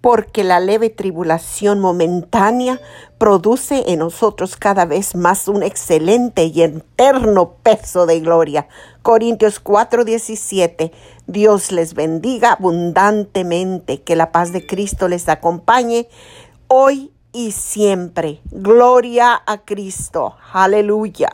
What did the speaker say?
porque la leve tribulación momentánea produce en nosotros cada vez más un excelente y eterno peso de gloria. Corintios 4:17. Dios les bendiga abundantemente, que la paz de Cristo les acompañe hoy y siempre. Gloria a Cristo. Aleluya.